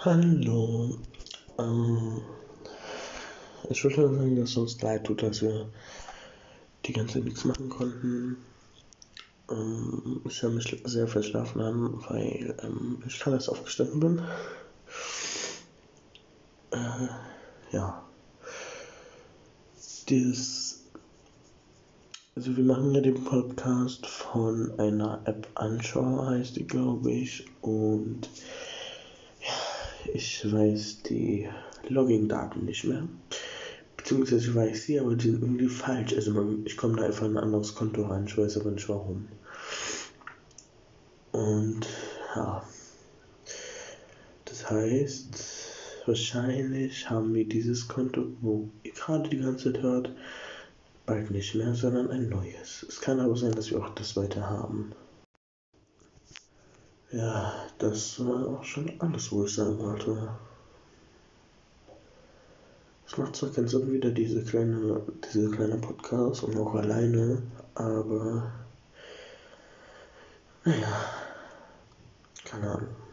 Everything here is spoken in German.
Hallo. Ähm, ich wollte nur sagen, dass es uns leid tut, dass wir die ganze Zeit nichts machen konnten. Ähm, ich habe mich sehr verschlafen haben, weil ähm, ich gerade erst aufgestanden bin. Äh, ja. Dieses. Also, wir machen ja den Podcast von einer App Anschau, heißt die, glaube ich. Und ich weiß die Login-Daten nicht mehr. Beziehungsweise ich weiß sie, aber die sind irgendwie falsch. Also man, ich komme da einfach in ein anderes Konto rein, ich weiß aber nicht warum. Und ja. Das heißt, wahrscheinlich haben wir dieses Konto, wo ihr gerade die ganze Zeit hört, bald nicht mehr, sondern ein neues. Es kann aber sein, dass wir auch das weiter haben. Ja, das war auch schon alles, wo ich sagen wollte. Es macht zwar keinen Sinn wieder diese kleine, diese kleine Podcast und auch alleine, aber naja, keine Ahnung.